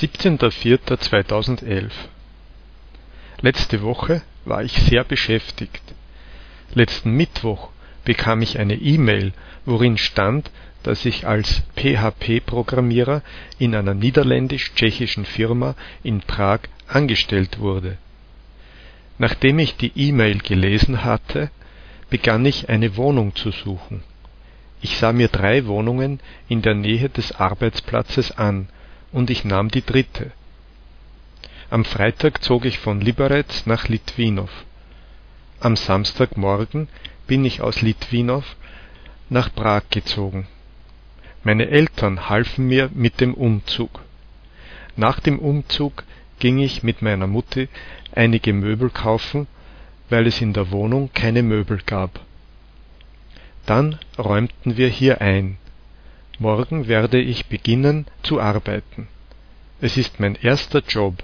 17.04.2011 Letzte Woche war ich sehr beschäftigt. Letzten Mittwoch bekam ich eine E-Mail, worin stand, dass ich als PHP-Programmierer in einer niederländisch-tschechischen Firma in Prag angestellt wurde. Nachdem ich die E-Mail gelesen hatte, begann ich eine Wohnung zu suchen. Ich sah mir drei Wohnungen in der Nähe des Arbeitsplatzes an und ich nahm die dritte. Am Freitag zog ich von Liberec nach Litwinow. Am Samstagmorgen bin ich aus Litwinow nach Prag gezogen. Meine Eltern halfen mir mit dem Umzug. Nach dem Umzug ging ich mit meiner Mutti einige Möbel kaufen, weil es in der Wohnung keine Möbel gab. Dann räumten wir hier ein Morgen werde ich beginnen zu arbeiten. Es ist mein erster Job